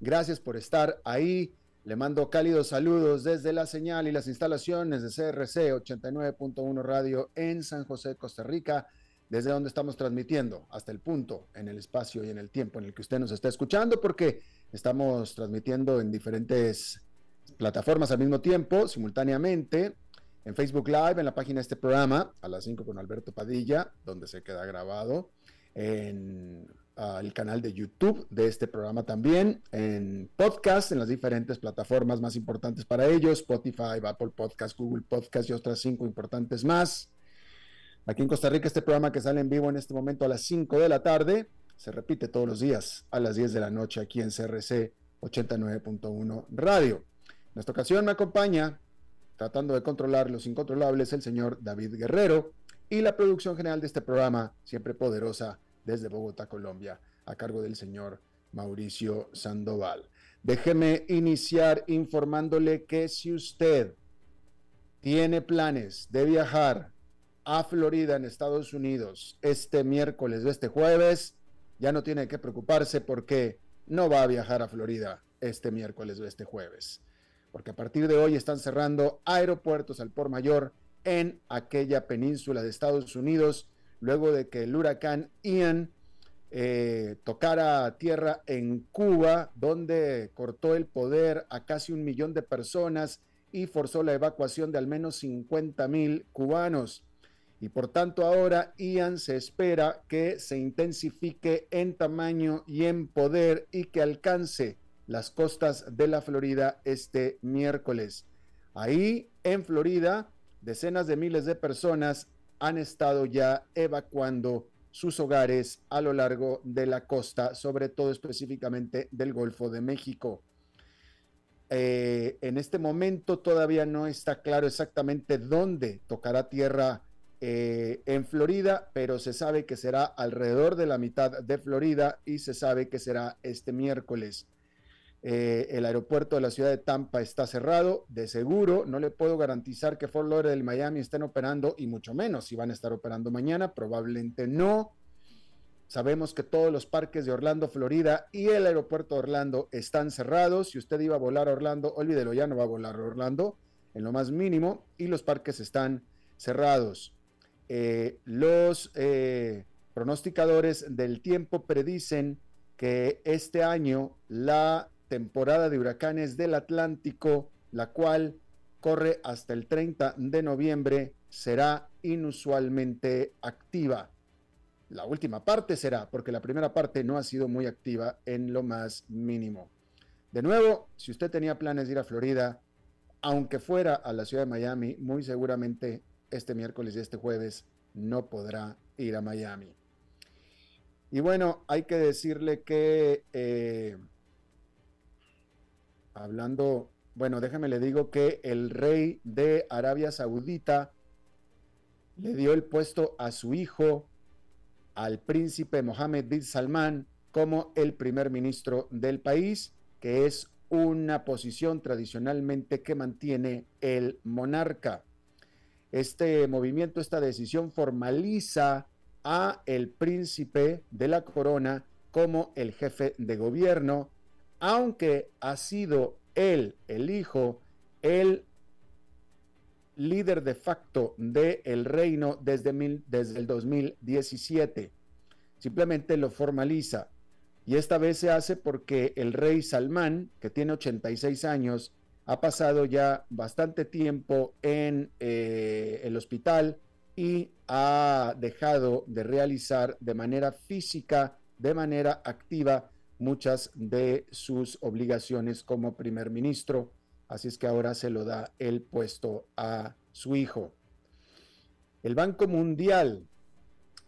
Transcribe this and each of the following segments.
Gracias por estar ahí. Le mando cálidos saludos desde la señal y las instalaciones de CRC 89.1 Radio en San José, Costa Rica, desde donde estamos transmitiendo hasta el punto, en el espacio y en el tiempo en el que usted nos está escuchando, porque estamos transmitiendo en diferentes plataformas al mismo tiempo, simultáneamente, en Facebook Live, en la página de este programa, a las 5 con Alberto Padilla, donde se queda grabado, en el canal de YouTube de este programa también, en podcast, en las diferentes plataformas más importantes para ellos, Spotify, Apple Podcast, Google Podcast y otras cinco importantes más. Aquí en Costa Rica, este programa que sale en vivo en este momento a las 5 de la tarde, se repite todos los días a las 10 de la noche aquí en CRC 89.1 Radio. En esta ocasión me acompaña, tratando de controlar los incontrolables, el señor David Guerrero y la producción general de este programa, siempre poderosa, desde Bogotá, Colombia, a cargo del señor Mauricio Sandoval. Déjeme iniciar informándole que si usted tiene planes de viajar a Florida en Estados Unidos este miércoles o este jueves, ya no tiene que preocuparse porque no va a viajar a Florida este miércoles o este jueves. Porque a partir de hoy están cerrando aeropuertos al por mayor en aquella península de Estados Unidos luego de que el huracán Ian eh, tocara tierra en Cuba, donde cortó el poder a casi un millón de personas y forzó la evacuación de al menos 50 mil cubanos. Y por tanto ahora Ian se espera que se intensifique en tamaño y en poder y que alcance las costas de la Florida este miércoles. Ahí en Florida, decenas de miles de personas han estado ya evacuando sus hogares a lo largo de la costa, sobre todo específicamente del Golfo de México. Eh, en este momento todavía no está claro exactamente dónde tocará tierra eh, en Florida, pero se sabe que será alrededor de la mitad de Florida y se sabe que será este miércoles. Eh, el aeropuerto de la ciudad de Tampa está cerrado, de seguro. No le puedo garantizar que Fort Lauderdale y Miami estén operando, y mucho menos si van a estar operando mañana. Probablemente no. Sabemos que todos los parques de Orlando, Florida y el aeropuerto de Orlando están cerrados. Si usted iba a volar a Orlando, olvídelo, ya no va a volar a Orlando en lo más mínimo. Y los parques están cerrados. Eh, los eh, pronosticadores del tiempo predicen que este año la temporada de huracanes del Atlántico, la cual corre hasta el 30 de noviembre, será inusualmente activa. La última parte será, porque la primera parte no ha sido muy activa en lo más mínimo. De nuevo, si usted tenía planes de ir a Florida, aunque fuera a la ciudad de Miami, muy seguramente este miércoles y este jueves no podrá ir a Miami. Y bueno, hay que decirle que eh, hablando, bueno, déjeme le digo que el rey de Arabia Saudita le dio el puesto a su hijo, al príncipe Mohammed bin Salman, como el primer ministro del país, que es una posición tradicionalmente que mantiene el monarca. Este movimiento, esta decisión formaliza a el príncipe de la corona como el jefe de gobierno aunque ha sido él, el hijo, el líder de facto del reino desde, el 2017. Simplemente lo formaliza. Y esta vez se hace porque el rey Salmán, que tiene 86 años, ha pasado ya bastante tiempo en eh, el hospital y ha dejado de realizar de manera física, de manera activa, muchas de sus obligaciones como primer ministro. Así es que ahora se lo da el puesto a su hijo. El Banco Mundial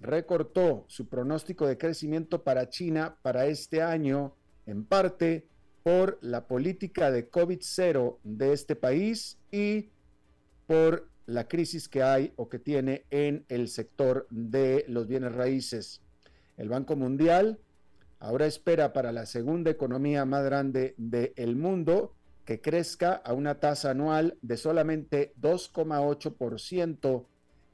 recortó su pronóstico de crecimiento para China para este año, en parte por la política de COVID-0 de este país y por la crisis que hay o que tiene en el sector de los bienes raíces. El Banco Mundial ahora espera para la segunda economía más grande del mundo que crezca a una tasa anual de solamente 2,8%,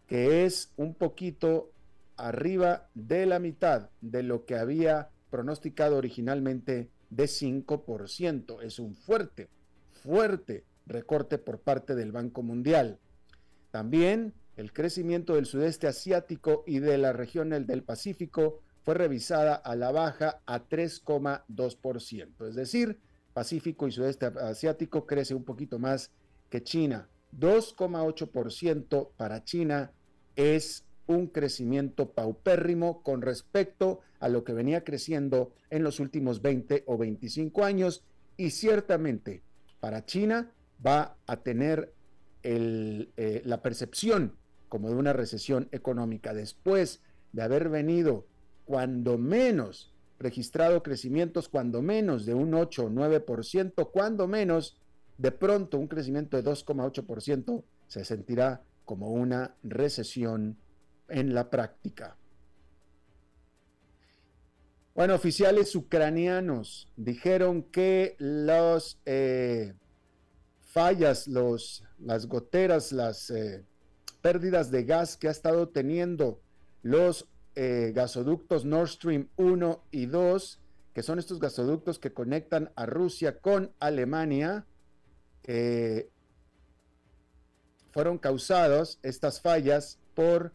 que es un poquito arriba de la mitad de lo que había pronosticado originalmente de 5%. Es un fuerte, fuerte recorte por parte del Banco Mundial. También el crecimiento del sudeste asiático y de la región del Pacífico fue revisada a la baja a 3,2%. Es decir, Pacífico y sudeste asiático crece un poquito más que China. 2,8% para China es un crecimiento paupérrimo con respecto a lo que venía creciendo en los últimos 20 o 25 años y ciertamente para China va a tener eh, la percepción como de una recesión económica después de haber venido cuando menos registrado crecimientos, cuando menos de un 8 o 9%, cuando menos de pronto un crecimiento de 2,8% se sentirá como una recesión en la práctica. Bueno, oficiales ucranianos dijeron que las eh, fallas, los, las goteras, las eh, pérdidas de gas que ha estado teniendo los eh, gasoductos Nord Stream 1 y 2, que son estos gasoductos que conectan a Rusia con Alemania, fueron causados estas fallas por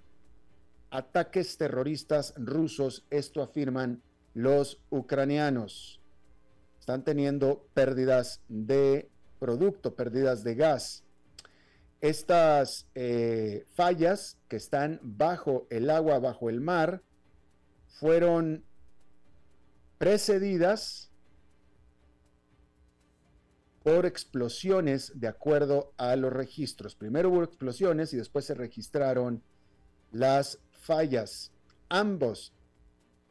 ataques terroristas rusos, esto afirman los ucranianos. Están teniendo pérdidas de producto, pérdidas de gas. Estas eh, fallas que están bajo el agua, bajo el mar, fueron precedidas por explosiones de acuerdo a los registros. Primero hubo explosiones y después se registraron las fallas. Ambos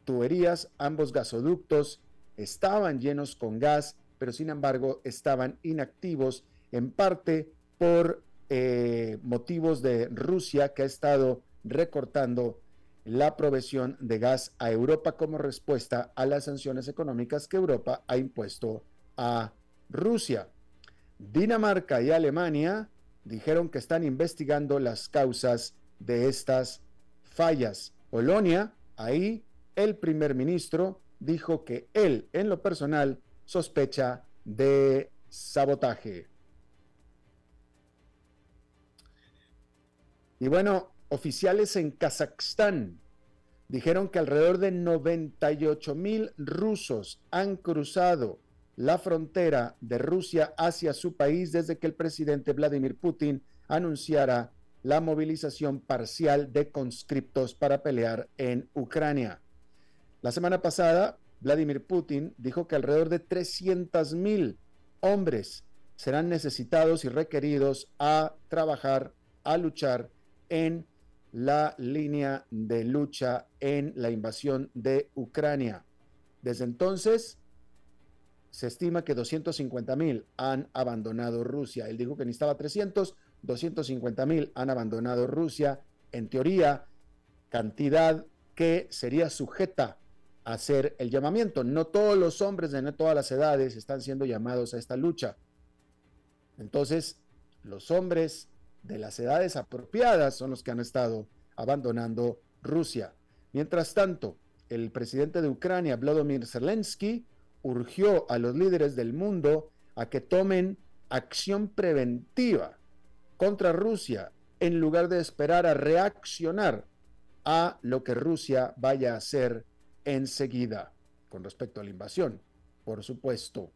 tuberías, ambos gasoductos estaban llenos con gas, pero sin embargo estaban inactivos en parte por eh, motivos de Rusia que ha estado recortando la provisión de gas a Europa como respuesta a las sanciones económicas que Europa ha impuesto a Rusia. Dinamarca y Alemania dijeron que están investigando las causas de estas fallas. Polonia, ahí el primer ministro dijo que él, en lo personal, sospecha de sabotaje. Y bueno, oficiales en Kazajstán dijeron que alrededor de 98 mil rusos han cruzado la frontera de Rusia hacia su país desde que el presidente Vladimir Putin anunciara la movilización parcial de conscriptos para pelear en Ucrania. La semana pasada, Vladimir Putin dijo que alrededor de 300 mil hombres serán necesitados y requeridos a trabajar, a luchar en la línea de lucha en la invasión de Ucrania. Desde entonces, se estima que 250 mil han abandonado Rusia. Él dijo que necesitaba 300, 250 mil han abandonado Rusia, en teoría, cantidad que sería sujeta a hacer el llamamiento. No todos los hombres de todas las edades están siendo llamados a esta lucha. Entonces, los hombres de las edades apropiadas son los que han estado abandonando Rusia. Mientras tanto, el presidente de Ucrania, Vladimir Zelensky, urgió a los líderes del mundo a que tomen acción preventiva contra Rusia en lugar de esperar a reaccionar a lo que Rusia vaya a hacer enseguida con respecto a la invasión, por supuesto.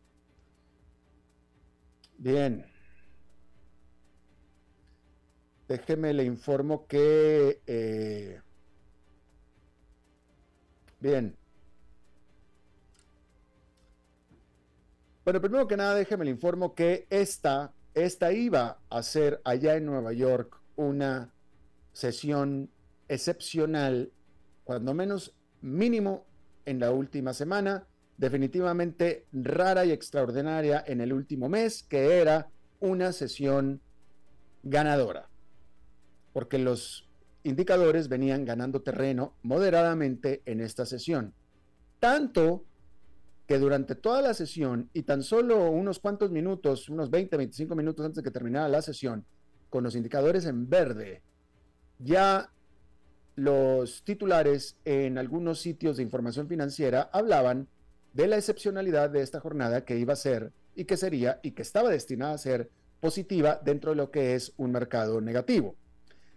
Bien. Déjeme le informo que... Eh, bien. Bueno, primero que nada, déjeme le informo que esta, esta iba a ser allá en Nueva York una sesión excepcional, cuando menos mínimo en la última semana, definitivamente rara y extraordinaria en el último mes, que era una sesión ganadora porque los indicadores venían ganando terreno moderadamente en esta sesión. Tanto que durante toda la sesión y tan solo unos cuantos minutos, unos 20, 25 minutos antes de que terminara la sesión, con los indicadores en verde, ya los titulares en algunos sitios de información financiera hablaban de la excepcionalidad de esta jornada que iba a ser y que sería y que estaba destinada a ser positiva dentro de lo que es un mercado negativo.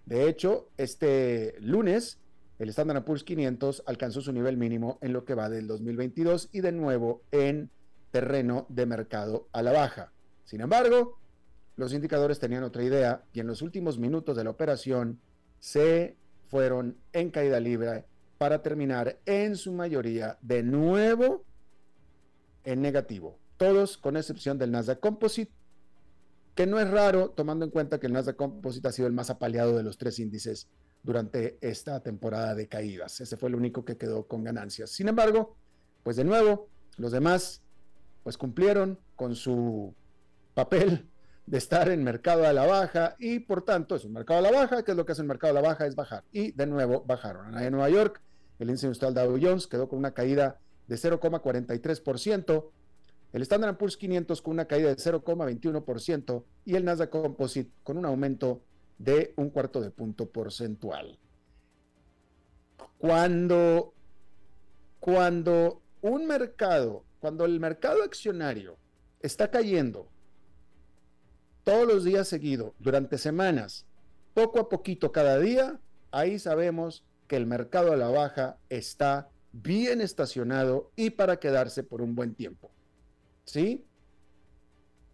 De hecho, este lunes, el Standard Poor's 500 alcanzó su nivel mínimo en lo que va del 2022 y de nuevo en terreno de mercado a la baja. Sin embargo, los indicadores tenían otra idea y en los últimos minutos de la operación se fueron en caída libre para terminar en su mayoría de nuevo en negativo. Todos con excepción del Nasdaq Composite que no es raro tomando en cuenta que el Nasdaq Composite ha sido el más apaleado de los tres índices durante esta temporada de caídas. Ese fue el único que quedó con ganancias. Sin embargo, pues de nuevo, los demás pues cumplieron con su papel de estar en mercado a la baja y por tanto es un mercado a la baja, que es lo que hace el mercado a la baja? Es bajar. Y de nuevo bajaron. En Nueva York, el índice industrial Dow Jones quedó con una caída de 0,43%, el Standard Poor's 500 con una caída de 0,21% y el Nasdaq Composite con un aumento de un cuarto de punto porcentual. Cuando, cuando un mercado, cuando el mercado accionario está cayendo todos los días seguidos, durante semanas, poco a poquito cada día, ahí sabemos que el mercado a la baja está bien estacionado y para quedarse por un buen tiempo. ¿Sí?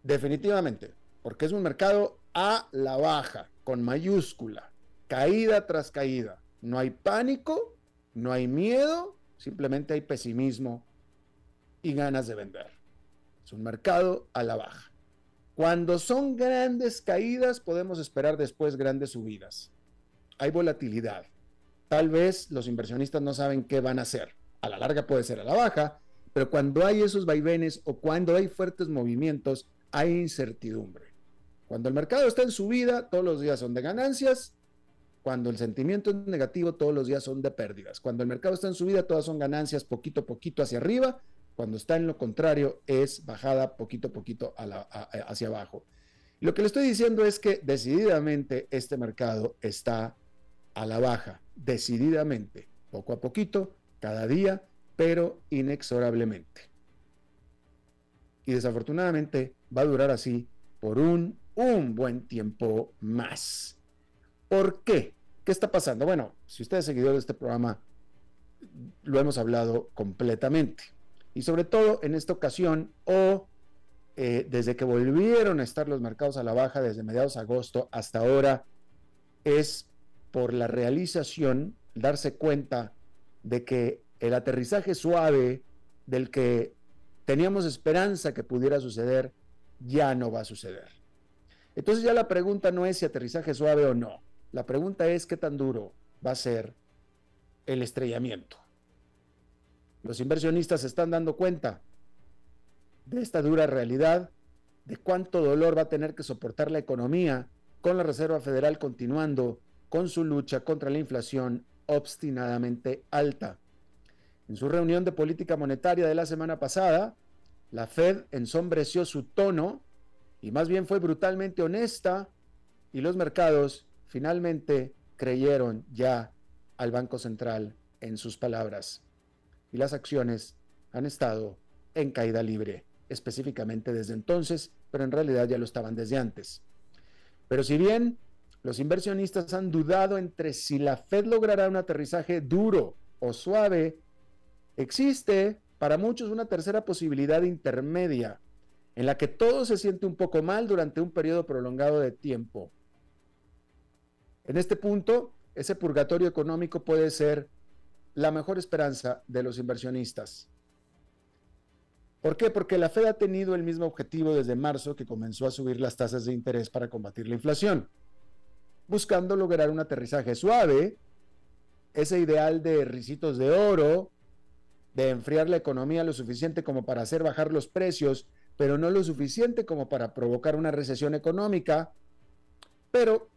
Definitivamente, porque es un mercado a la baja, con mayúscula, caída tras caída. No hay pánico, no hay miedo, simplemente hay pesimismo y ganas de vender. Es un mercado a la baja. Cuando son grandes caídas, podemos esperar después grandes subidas. Hay volatilidad. Tal vez los inversionistas no saben qué van a hacer. A la larga puede ser a la baja, pero cuando hay esos vaivenes o cuando hay fuertes movimientos, hay incertidumbre. Cuando el mercado está en subida, todos los días son de ganancias. Cuando el sentimiento es negativo, todos los días son de pérdidas. Cuando el mercado está en subida, todas son ganancias poquito a poquito hacia arriba. Cuando está en lo contrario, es bajada poquito poquito hacia abajo. lo que le estoy diciendo es que decididamente este mercado está a la baja, decididamente, poco a poquito, cada día pero inexorablemente. Y desafortunadamente va a durar así por un, un buen tiempo más. ¿Por qué? ¿Qué está pasando? Bueno, si usted es seguidor de este programa, lo hemos hablado completamente. Y sobre todo en esta ocasión o eh, desde que volvieron a estar los mercados a la baja desde mediados de agosto hasta ahora, es por la realización, darse cuenta de que el aterrizaje suave del que teníamos esperanza que pudiera suceder, ya no va a suceder. Entonces ya la pregunta no es si aterrizaje suave o no. La pregunta es qué tan duro va a ser el estrellamiento. Los inversionistas se están dando cuenta de esta dura realidad, de cuánto dolor va a tener que soportar la economía con la Reserva Federal continuando con su lucha contra la inflación obstinadamente alta. En su reunión de política monetaria de la semana pasada, la Fed ensombreció su tono y más bien fue brutalmente honesta y los mercados finalmente creyeron ya al Banco Central en sus palabras. Y las acciones han estado en caída libre, específicamente desde entonces, pero en realidad ya lo estaban desde antes. Pero si bien los inversionistas han dudado entre si la Fed logrará un aterrizaje duro o suave, Existe para muchos una tercera posibilidad intermedia, en la que todo se siente un poco mal durante un periodo prolongado de tiempo. En este punto, ese purgatorio económico puede ser la mejor esperanza de los inversionistas. ¿Por qué? Porque la Fed ha tenido el mismo objetivo desde marzo que comenzó a subir las tasas de interés para combatir la inflación, buscando lograr un aterrizaje suave, ese ideal de risitos de oro, de enfriar la economía lo suficiente como para hacer bajar los precios, pero no lo suficiente como para provocar una recesión económica. Pero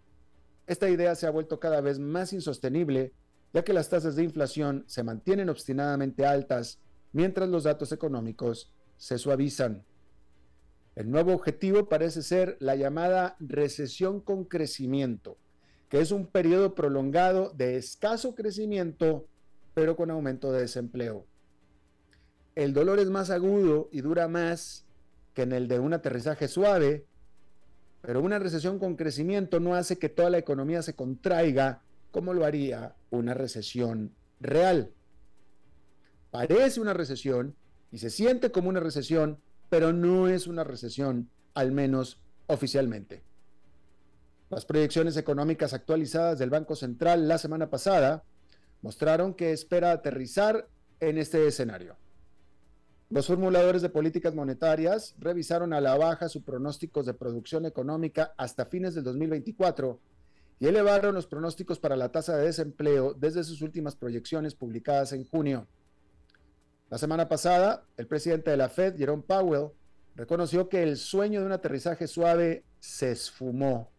esta idea se ha vuelto cada vez más insostenible, ya que las tasas de inflación se mantienen obstinadamente altas mientras los datos económicos se suavizan. El nuevo objetivo parece ser la llamada recesión con crecimiento, que es un periodo prolongado de escaso crecimiento, pero con aumento de desempleo. El dolor es más agudo y dura más que en el de un aterrizaje suave, pero una recesión con crecimiento no hace que toda la economía se contraiga como lo haría una recesión real. Parece una recesión, y se siente como una recesión, pero no es una recesión, al menos oficialmente. Las proyecciones económicas actualizadas del Banco Central la semana pasada mostraron que espera aterrizar en este escenario. Los formuladores de políticas monetarias revisaron a la baja sus pronósticos de producción económica hasta fines del 2024 y elevaron los pronósticos para la tasa de desempleo desde sus últimas proyecciones publicadas en junio. La semana pasada, el presidente de la Fed, Jerome Powell, reconoció que el sueño de un aterrizaje suave se esfumó.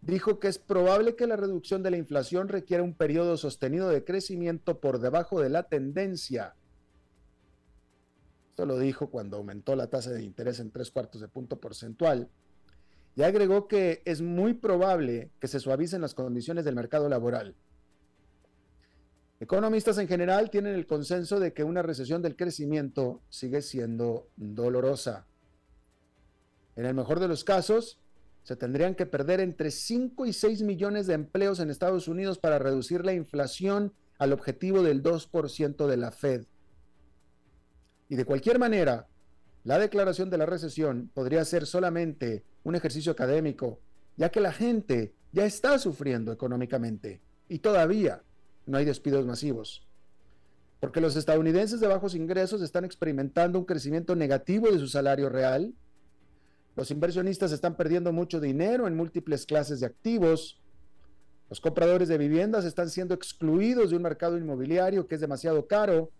Dijo que es probable que la reducción de la inflación requiera un periodo sostenido de crecimiento por debajo de la tendencia. Esto lo dijo cuando aumentó la tasa de interés en tres cuartos de punto porcentual. Y agregó que es muy probable que se suavicen las condiciones del mercado laboral Economistas en general tienen el consenso de que una recesión del crecimiento sigue siendo dolorosa. En el mejor de los casos, se tendrían que perder entre 5 y 6 millones de empleos en Estados Unidos para reducir la inflación al objetivo del 2% de la Fed. Y de cualquier manera, la declaración de la recesión podría ser solamente un ejercicio académico, ya que la gente ya está sufriendo económicamente y todavía no hay despidos masivos. Porque los estadounidenses de bajos ingresos están experimentando un crecimiento negativo de su salario real. Los inversionistas están perdiendo mucho dinero en múltiples clases de activos. Los compradores de viviendas están siendo excluidos de un mercado inmobiliario que es demasiado caro.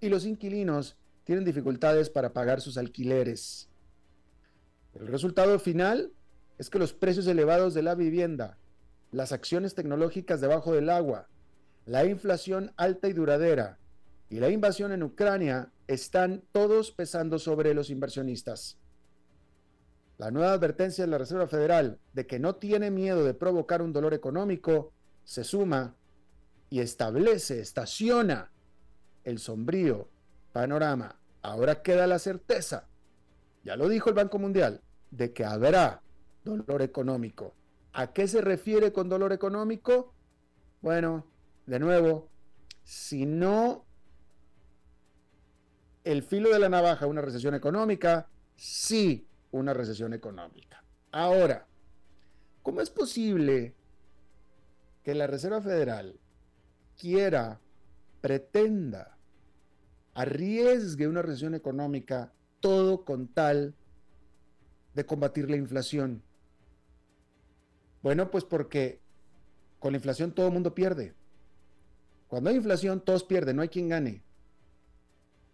Y los inquilinos tienen dificultades para pagar sus alquileres. El resultado final es que los precios elevados de la vivienda, las acciones tecnológicas debajo del agua, la inflación alta y duradera y la invasión en Ucrania están todos pesando sobre los inversionistas. La nueva advertencia de la Reserva Federal de que no tiene miedo de provocar un dolor económico se suma y establece, estaciona el sombrío panorama. Ahora queda la certeza, ya lo dijo el Banco Mundial, de que habrá dolor económico. ¿A qué se refiere con dolor económico? Bueno, de nuevo, si no el filo de la navaja, una recesión económica, sí una recesión económica. Ahora, ¿cómo es posible que la Reserva Federal quiera, pretenda, arriesgue una recesión económica, todo con tal de combatir la inflación? Bueno, pues porque con la inflación todo el mundo pierde. Cuando hay inflación, todos pierden, no hay quien gane.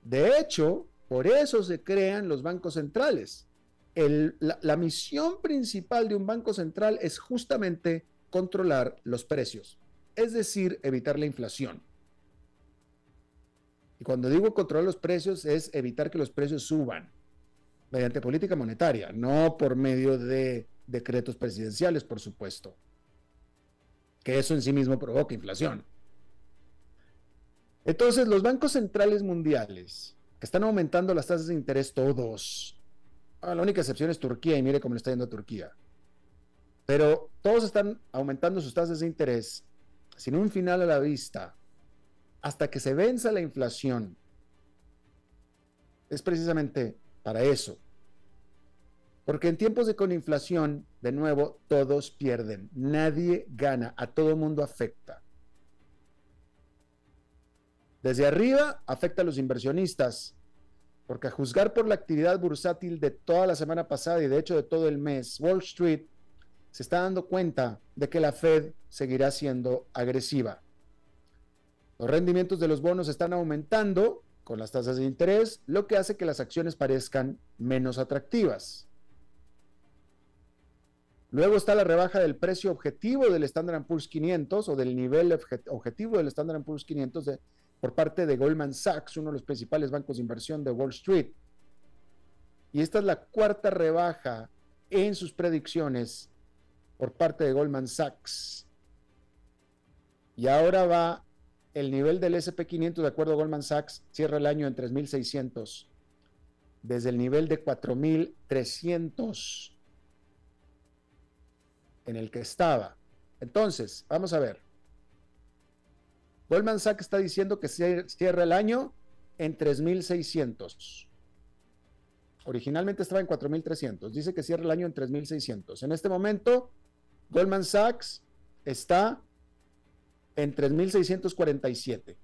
De hecho, por eso se crean los bancos centrales. la, la misión principal de un banco central es justamente controlar los precios, es decir, evitar la inflación. Y cuando digo controlar los precios es evitar que los precios suban mediante política monetaria, no por medio de decretos presidenciales, por supuesto, que eso en sí mismo provoca inflación. Entonces, los bancos centrales mundiales, que están aumentando las tasas de interés todos, ah, la única excepción es Turquía y mire cómo le está yendo a Turquía, pero todos están aumentando sus tasas de interés sin un final a la vista, hasta que se venza la inflación, es precisamente para eso. Porque en tiempos de con inflación, de nuevo, todos pierden. Nadie gana, a todo mundo afecta. Desde arriba afecta a los inversionistas, porque a juzgar por la actividad bursátil de toda la semana pasada y de hecho de todo el mes, Wall Street se está dando cuenta de que la Fed seguirá siendo agresiva. Los rendimientos de los bonos están aumentando con las tasas de interés, lo que hace que las acciones parezcan menos atractivas. Luego está la rebaja del precio objetivo del Standard Poor's 500 o del nivel objetivo del Standard Poor's 500 de, por parte de Goldman Sachs, uno de los principales bancos de inversión de Wall Street. Y esta es la cuarta rebaja en sus predicciones por parte de Goldman Sachs. Y ahora va el nivel del SP500, de acuerdo a Goldman Sachs, cierra el año en 3.600, desde el nivel de 4.300 en el que estaba. Entonces, vamos a ver. Goldman Sachs está diciendo que cierra el año en 3.600. Originalmente estaba en 4.300. Dice que cierra el año en 3.600. En este momento, Goldman Sachs está en 3.647.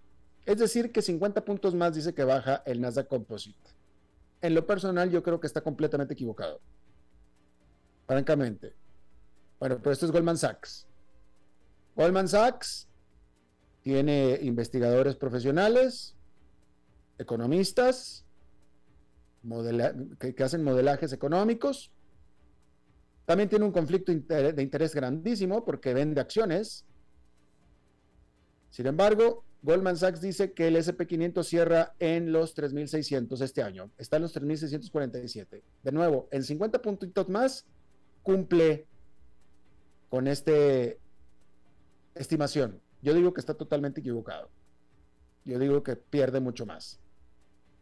Es decir, que 50 puntos más dice que baja el Nasdaq Composite. En lo personal, yo creo que está completamente equivocado. Francamente. Bueno, pero esto es Goldman Sachs. Goldman Sachs tiene investigadores profesionales, economistas, que, hacen modelajes económicos. También tiene un conflicto de interés grandísimo porque vende acciones. Sin embargo, Goldman Sachs dice que el SP500 cierra en los 3.600 este año. Está en los 3.647. De nuevo, en 50 puntitos más cumple con esta estimación. Yo digo que está totalmente equivocado. Yo digo que pierde mucho más.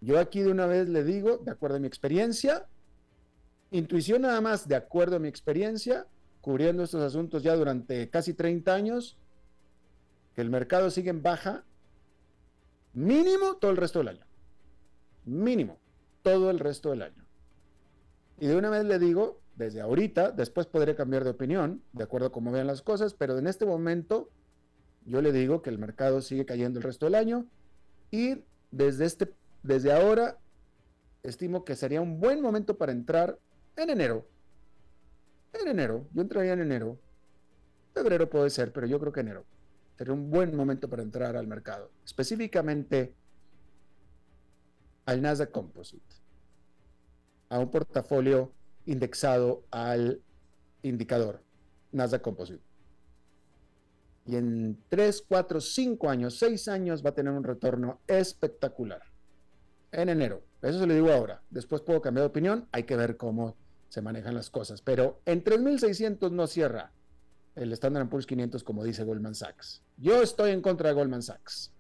Yo aquí de una vez le digo, de acuerdo a mi experiencia, intuición nada más, de acuerdo a mi experiencia, cubriendo estos asuntos ya durante casi 30 años, que el mercado sigue en baja mínimo todo el resto del año. Mínimo todo el resto del año. Y de una vez le digo, desde ahorita, después podré cambiar de opinión, de acuerdo a cómo vean las cosas, pero en este momento yo le digo que el mercado sigue cayendo el resto del año y desde, este, desde ahora estimo que sería un buen momento para entrar en enero. En enero, yo entraría en enero. Febrero puede ser, pero yo creo que enero. Sería un buen momento para entrar al mercado. Específicamente al Nasdaq Composite. A un portafolio indexado al indicador Nasdaq Composite y en 3, 4, 5 años, 6 años va a tener un retorno espectacular. En enero. Eso se lo digo ahora. Después puedo cambiar de opinión. Hay que ver cómo se manejan las cosas. Pero en 3.600 no cierra el Standard Poor's 500 como dice Goldman Sachs. Yo estoy en contra de Goldman Sachs.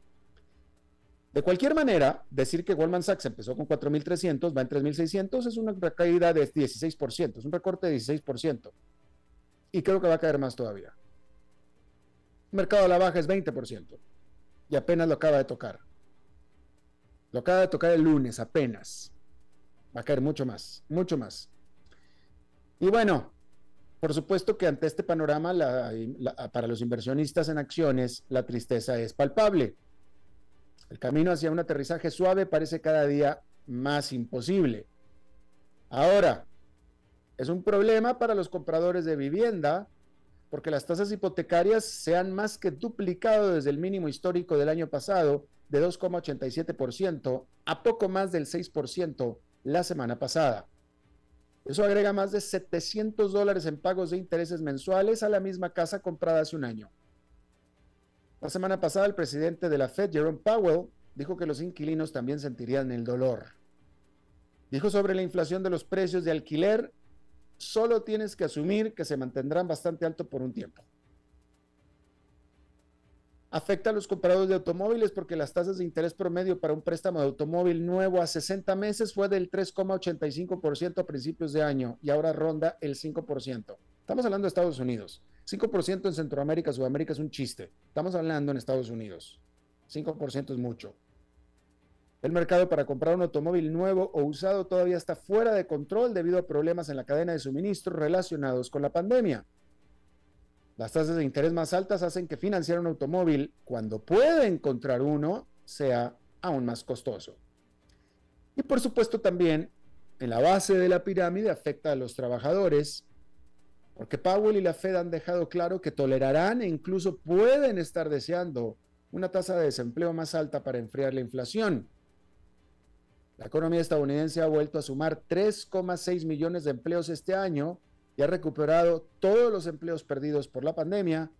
De cualquier manera, decir que Goldman Sachs empezó con 4.300, va en 3.600, es una caída de 16%, es un recorte de 16%. Y creo que va a caer más todavía mercado a la baja es 20%. Y apenas lo acaba de tocar. Lo acaba de tocar el lunes, apenas. Va a caer mucho más, mucho más. Y bueno, por supuesto que ante este panorama, para los inversionistas en acciones, la tristeza es palpable. El camino hacia un aterrizaje suave parece cada día más imposible. Ahora, es un problema para los compradores de vivienda porque las tasas hipotecarias se han más que duplicado desde el mínimo histórico del año pasado de 2,87% a poco más del 6% la semana pasada. Eso agrega más de 700 dólares en pagos de intereses mensuales a la misma casa comprada hace un año. La semana pasada el presidente de la Fed, Jerome Powell, dijo que los inquilinos también sentirían el dolor. Dijo sobre la inflación de los precios de alquiler solo tienes que asumir que se mantendrán bastante alto por un tiempo. Afecta a los compradores de automóviles porque las tasas de interés promedio para un préstamo de automóvil nuevo a 60 meses fue del 3,85% a principios de año y ahora ronda el 5%. Estamos hablando de Estados Unidos. 5% en Centroamérica, Sudamérica es un chiste. Estamos hablando en Estados Unidos. 5% es mucho. El mercado para comprar un automóvil nuevo o usado todavía está fuera de control debido a problemas en la cadena de suministro relacionados con la pandemia. Las tasas de interés más altas hacen que financiar un automóvil cuando puede encontrar uno sea aún más costoso. Y por supuesto también en la base de la pirámide afecta a los trabajadores, porque Powell y la Fed han dejado claro que tolerarán e incluso pueden estar deseando una tasa de desempleo más alta para enfriar la inflación. La economía estadounidense ha vuelto a sumar 3,6 millones de empleos este año y ha recuperado todos los empleos perdidos por la pandemia,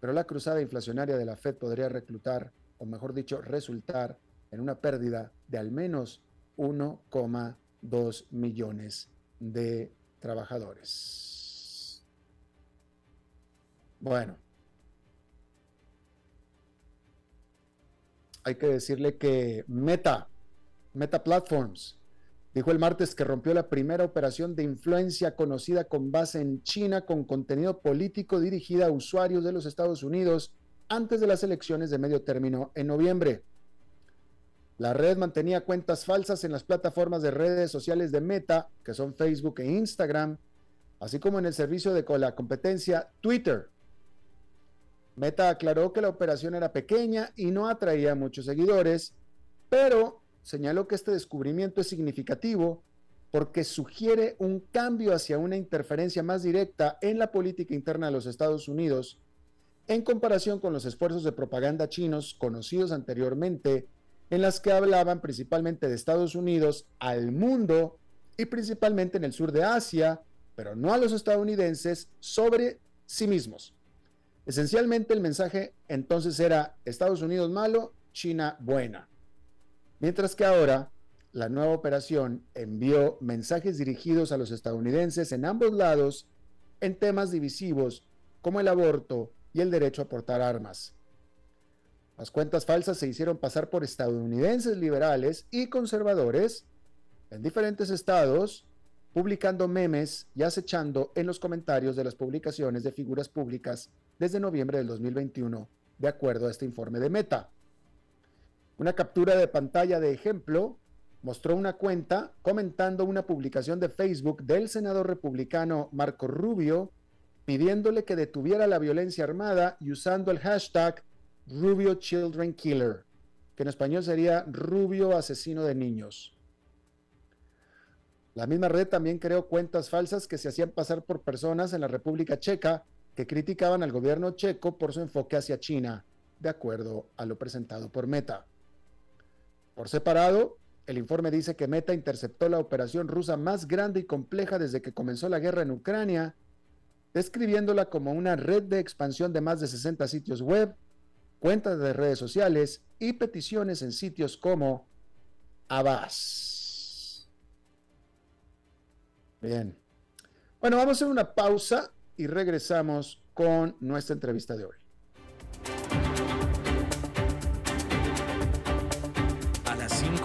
pero la cruzada inflacionaria de la Fed podría reclutar, o mejor dicho, resultar en una pérdida de al menos 1,2 millones de trabajadores. Bueno, hay que decirle que Meta, Meta Platforms, dijo el martes que rompió la primera operación de influencia conocida con base en China con contenido político dirigida a usuarios de los Estados Unidos antes de las elecciones de medio término en noviembre. La red mantenía cuentas falsas en las plataformas de redes sociales de Meta, que son Facebook e Instagram, así como en el servicio de la competencia Twitter. Meta aclaró que la operación era pequeña y no atraía muchos seguidores, pero señaló que este descubrimiento es significativo porque sugiere un cambio hacia una interferencia más directa en la política interna de los Estados Unidos en comparación con los esfuerzos de propaganda chinos conocidos anteriormente en las que hablaban principalmente de Estados Unidos al mundo y principalmente en el sur de Asia, pero no a los estadounidenses, sobre sí mismos. Esencialmente el mensaje entonces era Estados Unidos malo, China buena. Mientras que ahora la nueva operación envió mensajes dirigidos a los estadounidenses en ambos lados en temas divisivos como el aborto y el derecho a portar armas. Las cuentas falsas se hicieron pasar por estadounidenses liberales y conservadores en diferentes estados, publicando memes y acechando en los comentarios de las publicaciones de figuras públicas desde noviembre del 2021, de acuerdo a este informe de Meta. Una captura de pantalla de ejemplo mostró una cuenta comentando una publicación de Facebook del senador republicano Marco Rubio pidiéndole que detuviera la violencia armada y usando el hashtag Rubio Children Killer, que en español sería Rubio Asesino de Niños. La misma red también creó cuentas falsas que se hacían pasar por personas en la República Checa que criticaban al gobierno checo por su enfoque hacia China, de acuerdo a lo presentado por Meta. Por separado, el informe dice que Meta interceptó la operación rusa más grande y compleja desde que comenzó la guerra en Ucrania, describiéndola como una red de expansión de más de 60 sitios web cuentas de redes sociales y peticiones en sitios como Abbas. Bien. Bueno, vamos a hacer una pausa y regresamos con nuestra entrevista de hoy.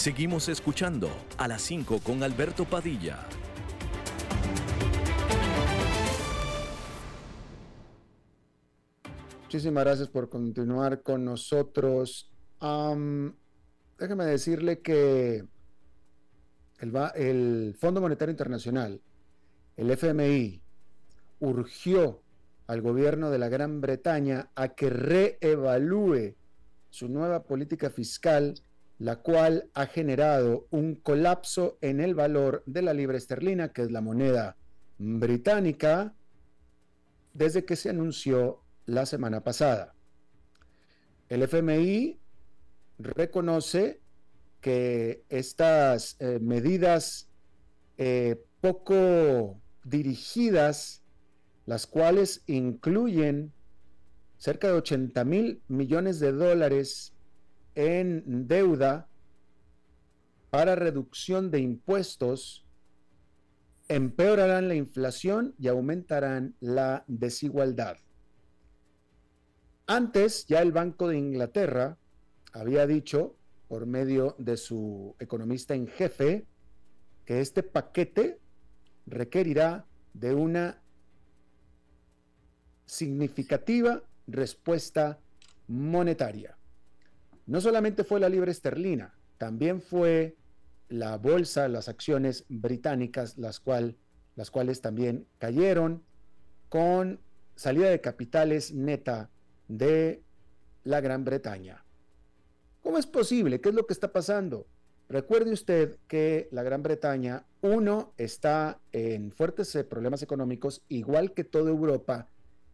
Seguimos escuchando a las 5 con Alberto Padilla. Muchísimas gracias por continuar con nosotros. déjeme decirle que el, el Fondo Monetario Internacional, el FMI, urgió al gobierno de la Gran Bretaña a que reevalúe su nueva política fiscal, la cual ha generado un colapso en el valor de la libra esterlina, que es la moneda británica, desde que se anunció la semana pasada. El FMI reconoce que estas eh, medidas eh, poco dirigidas, las cuales incluyen cerca de 80 mil millones de dólares en deuda para reducción de impuestos, empeorarán la inflación y aumentarán la desigualdad. Antes, ya el Banco de Inglaterra había dicho, por medio de su economista en jefe, que este paquete requerirá de una significativa respuesta monetaria. No solamente fue la libra esterlina, también fue la bolsa, las acciones británicas, las, las cuales también cayeron con salida de capitales neta de la Gran Bretaña. ¿Cómo es posible? ¿Qué es lo que está pasando? Recuerde usted que la Gran Bretaña, uno, está en fuertes eh, problemas económicos, igual que toda Europa,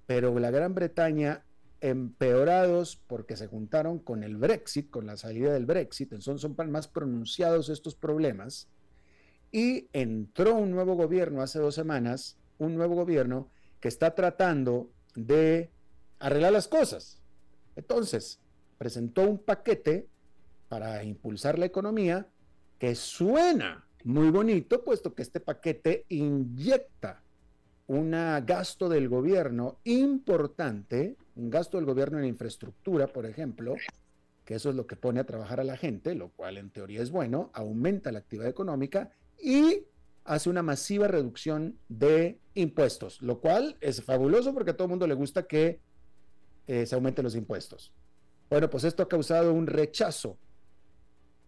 pero la Gran Bretaña empeorados porque se juntaron con el Brexit, con la salida del Brexit, entonces son más pronunciados estos problemas, y entró un nuevo gobierno hace dos semanas, un nuevo gobierno que está tratando de arreglar las cosas. Entonces, presentó un paquete para impulsar la economía que suena muy bonito, puesto que este paquete inyecta un gasto del gobierno importante, un gasto del gobierno en infraestructura, por ejemplo, que eso es lo que pone a trabajar a la gente, lo cual en teoría es bueno, aumenta la actividad económica y hace una masiva reducción de impuestos, lo cual es fabuloso porque a todo el mundo le gusta que eh, se aumenten los impuestos. Bueno, pues esto ha causado un rechazo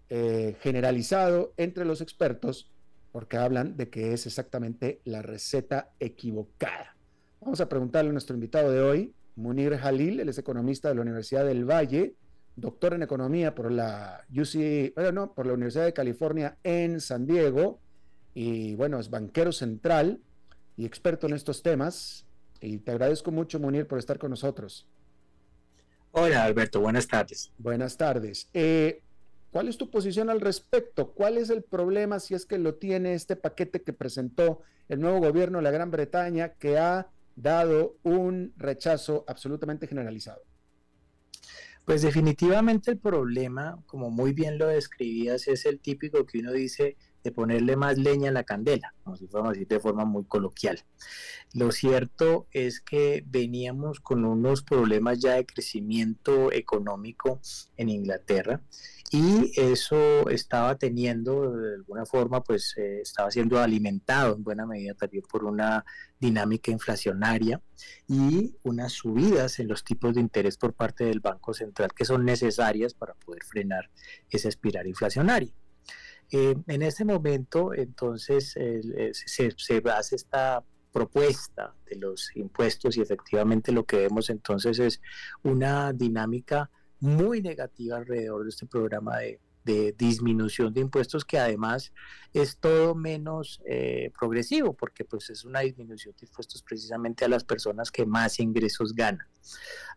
eh, generalizado entre los expertos porque hablan de que es exactamente la receta equivocada. Vamos a preguntarle a nuestro invitado de hoy, Munir Jalil, él es economista de la Universidad del Valle, doctor en economía por la UC, bueno, por la Universidad de California en San Diego, y bueno, es banquero central y experto en estos temas. Y te agradezco mucho, Munir, por estar con nosotros. Hola Alberto, buenas tardes. Buenas tardes. Eh, ¿Cuál es tu posición al respecto? ¿Cuál es el problema si es que lo tiene este paquete que presentó el nuevo gobierno de la Gran Bretaña que ha dado un rechazo absolutamente generalizado? Pues definitivamente el problema, como muy bien lo describías, es el típico que uno dice, de ponerle más leña a la candela, como si fuéramos decir de forma muy coloquial. Lo cierto es que veníamos con unos problemas ya de crecimiento económico en Inglaterra y eso estaba teniendo de alguna forma pues eh, estaba siendo alimentado en buena medida también por una dinámica inflacionaria y unas subidas en los tipos de interés por parte del Banco Central que son necesarias para poder frenar esa espiral inflacionaria. Eh, en este momento, entonces, eh, se, se, hace esta propuesta de los impuestos y efectivamente lo que vemos entonces es una dinámica muy negativa alrededor de este programa de, de disminución de impuestos que además es todo menos eh, progresivo porque pues es una disminución de impuestos precisamente a las personas que más ingresos ganan.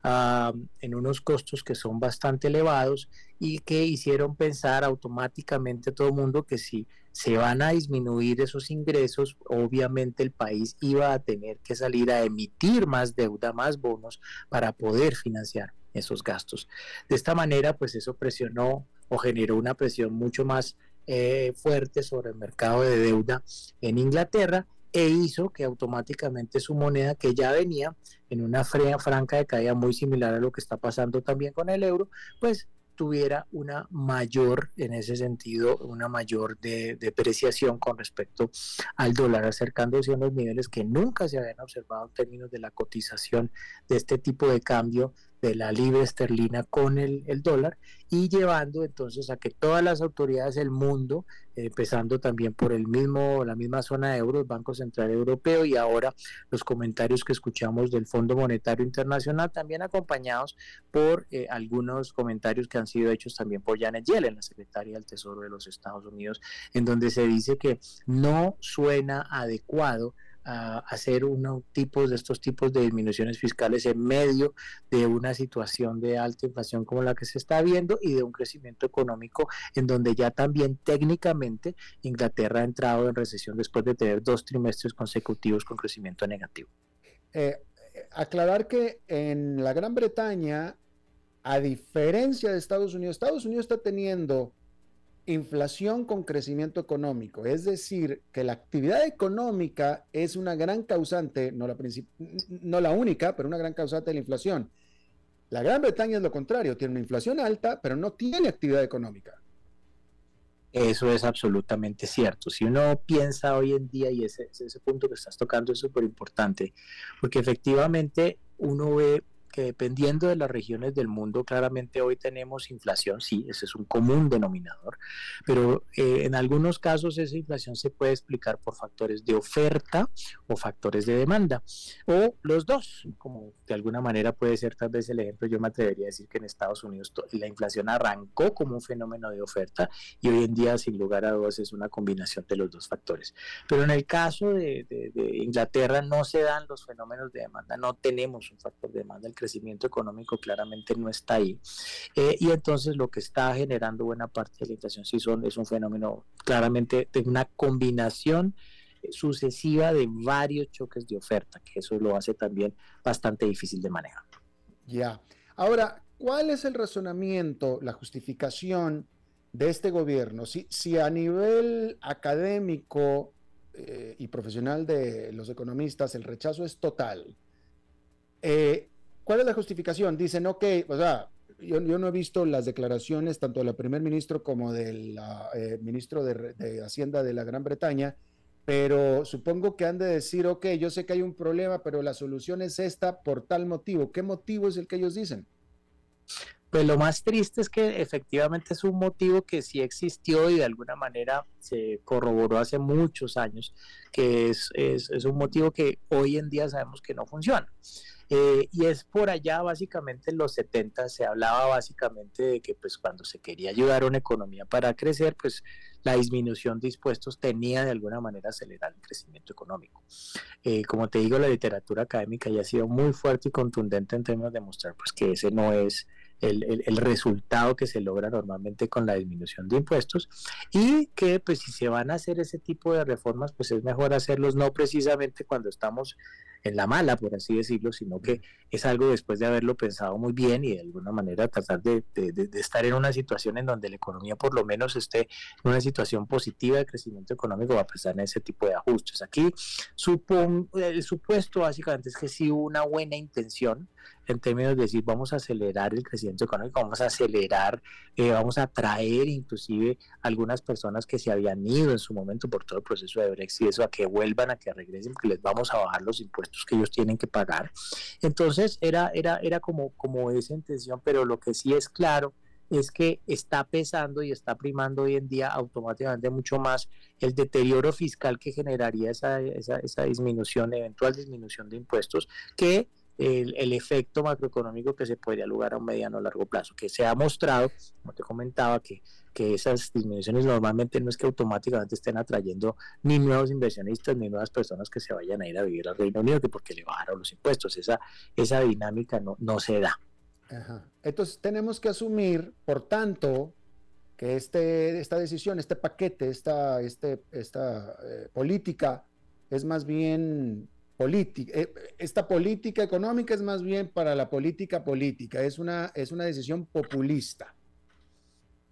Ah, en unos costos que son bastante elevados y que hicieron pensar automáticamente a todo el mundo que si se van a disminuir esos ingresos obviamente el país iba a tener que salir a emitir más deuda más bonos para poder financiar esos gastos. De esta manera pues eso presionó o generó una presión mucho más eh, fuerte sobre el mercado de deuda en Inglaterra e hizo que automáticamente su moneda, que ya venía en una franca de caída muy similar a lo que está pasando también con el euro, pues tuviera una mayor, en ese sentido, una mayor depreciación con respecto al dólar, acercándose a unos niveles que nunca se habían observado en términos de la cotización de este tipo de cambio de la libra esterlina con el, dólar y llevando entonces a que todas las autoridades del mundo, empezando también por el mismo, la misma zona de euro, el Banco Central Europeo y ahora los comentarios que escuchamos del Fondo Monetario Internacional, también acompañados por eh, algunos comentarios que han sido hechos también por Janet Yellen, la secretaria del Tesoro de los Estados Unidos, en donde se dice que no suena adecuado a hacer unos tipos de estos tipos de disminuciones fiscales en medio de una situación de alta inflación como la que se está viendo y de un crecimiento económico en donde ya también técnicamente Inglaterra ha entrado en recesión después de tener dos trimestres consecutivos con crecimiento negativo. Eh, aclarar que en la Gran Bretaña, a diferencia de Estados Unidos, Estados Unidos está teniendo inflación con crecimiento económico, es decir, que la actividad económica es una gran causante, no la, no la única, pero una gran causante de la inflación. La Gran Bretaña es lo contrario, tiene una inflación alta, pero no tiene actividad económica. Eso es absolutamente cierto. Si uno piensa hoy en día, y ese, ese punto que estás tocando es súper importante, porque efectivamente uno ve que dependiendo de las regiones del mundo, claramente hoy tenemos inflación, sí, ese es un común denominador, pero eh, en algunos casos esa inflación se puede explicar por factores de oferta o factores de demanda, o los dos, como de alguna manera puede ser tal vez el ejemplo, yo me atrevería a decir que en Estados Unidos la inflación arrancó como un fenómeno de oferta y hoy en día sin lugar a dudas es una combinación de los dos factores. Pero en el caso de, Inglaterra no se dan los fenómenos de demanda, no tenemos un factor de demanda, crecimiento económico claramente no está ahí. Eh, y entonces lo que está generando buena parte de la inflación sí son, es un fenómeno claramente de una combinación sucesiva de varios choques de oferta, que eso lo hace también bastante difícil de manejar. Ya. Ahora, ¿cuál es el razonamiento, la justificación de este gobierno? Si, si a nivel académico eh, y profesional de los economistas el rechazo es total, eh, ¿Cuál es la justificación? Dicen, ok, o sea, yo, no he visto las declaraciones tanto del primer ministro como del eh, ministro de, Hacienda de la Gran Bretaña, pero supongo que han de decir, ok, yo sé que hay un problema, pero la solución es esta por tal motivo. ¿Qué motivo es el que ellos dicen? Pues lo más triste es que efectivamente es un motivo que sí existió y de alguna manera se corroboró hace muchos años, que es, es un motivo que hoy en día sabemos que no funciona. Eh, y es por allá, básicamente en los 70 se hablaba básicamente de que pues cuando se quería ayudar a una economía para crecer, pues la disminución de impuestos tenía de alguna manera acelerar el crecimiento económico. Eh, como te digo, la literatura académica ya ha sido muy fuerte y contundente en términos de mostrar pues, que ese no es el, el, resultado que se logra normalmente con la disminución de impuestos y que pues si se van a hacer ese tipo de reformas pues es mejor hacerlos no precisamente cuando estamos en la mala, por así decirlo, sino que es algo después de haberlo pensado muy bien y de alguna manera tratar de, estar en una situación en donde la economía por lo menos esté en una situación positiva de crecimiento económico va a pensar en ese tipo de ajustes. Aquí supongo, el supuesto básicamente es que sí hubo una buena intención en términos de decir vamos a acelerar el crecimiento económico, vamos a acelerar, eh, vamos a atraer inclusive algunas personas que se habían ido en su momento por todo el proceso de Brexit, eso a que vuelvan, a que regresen, que les vamos a bajar los impuestos que ellos tienen que pagar. Entonces era, era, era como, como esa intención, pero lo que sí es claro es que está pesando y está primando hoy en día automáticamente mucho más el deterioro fiscal que generaría esa, esa, esa disminución, eventual disminución de impuestos, que el, efecto macroeconómico que se podría lograr a un mediano o largo plazo, que se ha mostrado, como te comentaba, que, que esas disminuciones normalmente no es que automáticamente estén atrayendo ni nuevos inversionistas ni nuevas personas que se vayan a ir a vivir al Reino Unido, que porque le bajaron los impuestos, esa, esa dinámica no, no se da. Entonces tenemos que asumir, por tanto, que este, esta decisión, este paquete, esta, este, esta eh, política es más bien política. Eh, esta política económica es más bien para la política política, es una, es una decisión populista.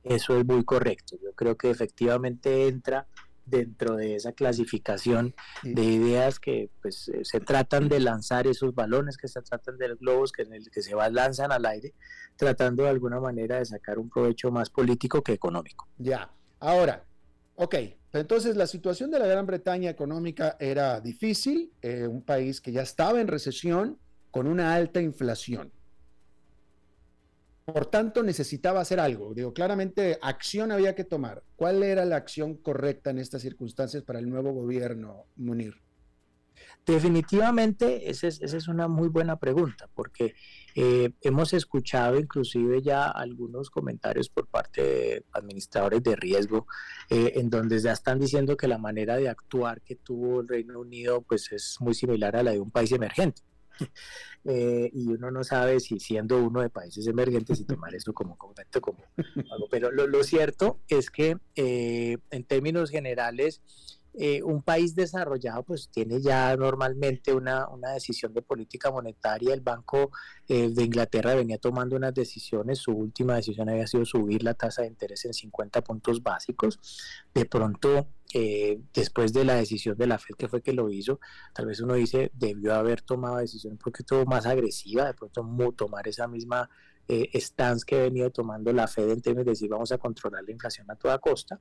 Eso es muy correcto. Yo creo que efectivamente entra dentro de esa clasificación de ideas que pues eh, se tratan de lanzar esos balones, que se tratan de globos que, en el que se va, lanzan al aire, tratando de alguna manera de sacar un provecho más político que económico. Ya, ahora, ok, entonces la situación de la Gran Bretaña económica era difícil, eh, un país que ya estaba en recesión con una alta inflación. Por tanto, necesitaba hacer algo. Digo, claramente acción había que tomar. ¿Cuál era la acción correcta en estas circunstancias para el nuevo gobierno, Munir? Definitivamente, esa es, una muy buena pregunta, porque eh, hemos escuchado inclusive ya algunos comentarios por parte de administradores de riesgo, eh, en donde ya están diciendo que la manera de actuar que tuvo el Reino Unido pues es muy similar a la de un país emergente. Eh, y uno no sabe si siendo uno de países emergentes y tomar eso como concepto. Pero lo, cierto es que en términos generales, eh, un país desarrollado pues tiene ya normalmente una, una decisión de política monetaria. El Banco de Inglaterra venía tomando unas decisiones. Su última decisión había sido subir la tasa de interés en 50 puntos básicos. De pronto eh, después de la decisión de la FED que fue que lo hizo, tal vez uno dice debió haber tomado decisión un poquito más agresiva, de pronto tomar esa misma eh, stance que ha venido tomando la Fed en términos de decir vamos a controlar la inflación a toda costa.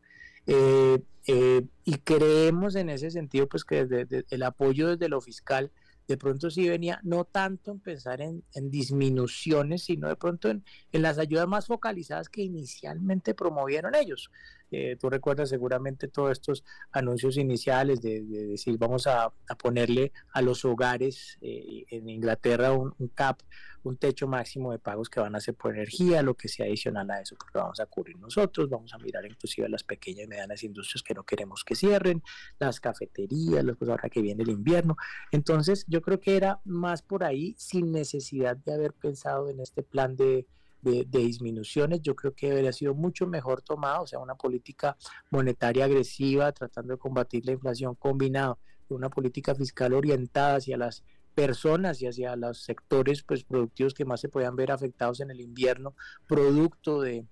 Eh, y creemos en ese sentido pues que desde, el apoyo desde lo fiscal de pronto sí venía no tanto en pensar en, disminuciones, sino de pronto en, las ayudas más focalizadas que inicialmente promovieron ellos. Eh, tú recuerdas seguramente todos estos anuncios iniciales de, decir vamos a, ponerle a los hogares eh, en Inglaterra un, cap, un techo máximo de pagos que van a ser por energía, lo que sea adicional a eso, porque vamos a cubrir nosotros, vamos a mirar inclusive las pequeñas y medianas industrias que no queremos que cierren, las cafeterías, las cosas ahora que viene el invierno. Entonces yo creo que era más por ahí sin necesidad de haber pensado en este plan de de, disminuciones, yo creo que debería sido mucho mejor tomado, o sea, una política monetaria agresiva tratando de combatir la inflación combinado con una política fiscal orientada hacia las personas y hacia los sectores pues, productivos que más se puedan ver afectados en el invierno, producto de,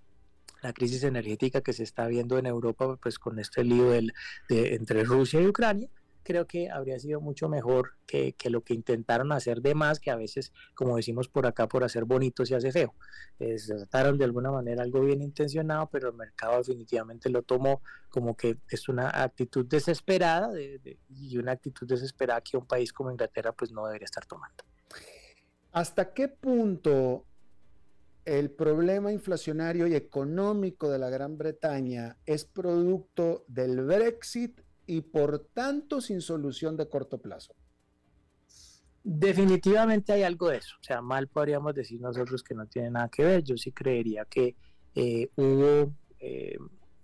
la crisis energética que se está viendo en Europa, pues con este lío del, de, entre Rusia y Ucrania, creo que habría sido mucho mejor que, lo que intentaron hacer de más, que a veces, como decimos por acá, por hacer bonito se hace feo. Eh, se trataron de alguna manera algo bien intencionado, pero el mercado definitivamente lo tomó como que es una actitud desesperada y una actitud desesperada que un país como Inglaterra pues no debería estar tomando. ¿Hasta qué punto el problema inflacionario y económico de la Gran Bretaña es producto del Brexit y por tanto sin solución de corto plazo. Definitivamente hay algo de eso. O sea, mal podríamos decir nosotros que no tiene nada que ver. Yo sí creería que eh, hubo eh,